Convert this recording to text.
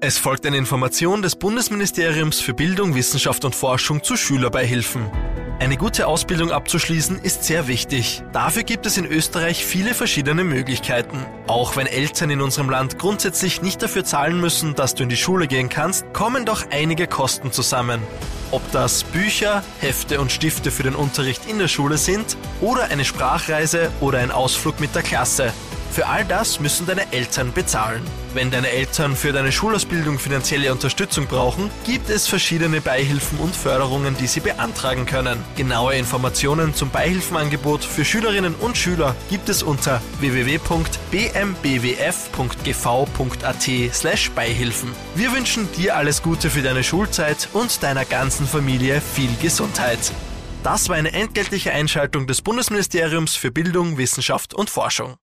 Es folgt eine Information des Bundesministeriums für Bildung, Wissenschaft und Forschung zu Schülerbeihilfen. Eine gute Ausbildung abzuschließen ist sehr wichtig. Dafür gibt es in Österreich viele verschiedene Möglichkeiten. Auch wenn Eltern in unserem Land grundsätzlich nicht dafür zahlen müssen, dass du in die Schule gehen kannst, kommen doch einige Kosten zusammen. Ob das Bücher, Hefte und Stifte für den Unterricht in der Schule sind oder eine Sprachreise oder ein Ausflug mit der Klasse. Für all das müssen deine Eltern bezahlen. Wenn deine Eltern für deine Schulausbildung finanzielle Unterstützung brauchen, gibt es verschiedene Beihilfen und Förderungen, die sie beantragen können. Genaue Informationen zum Beihilfenangebot für Schülerinnen und Schüler gibt es unter www.bmbwf.gv.at/beihilfen. Wir wünschen dir alles Gute für deine Schulzeit und deiner ganzen Familie viel Gesundheit. Das war eine entgeltliche Einschaltung des Bundesministeriums für Bildung, Wissenschaft und Forschung.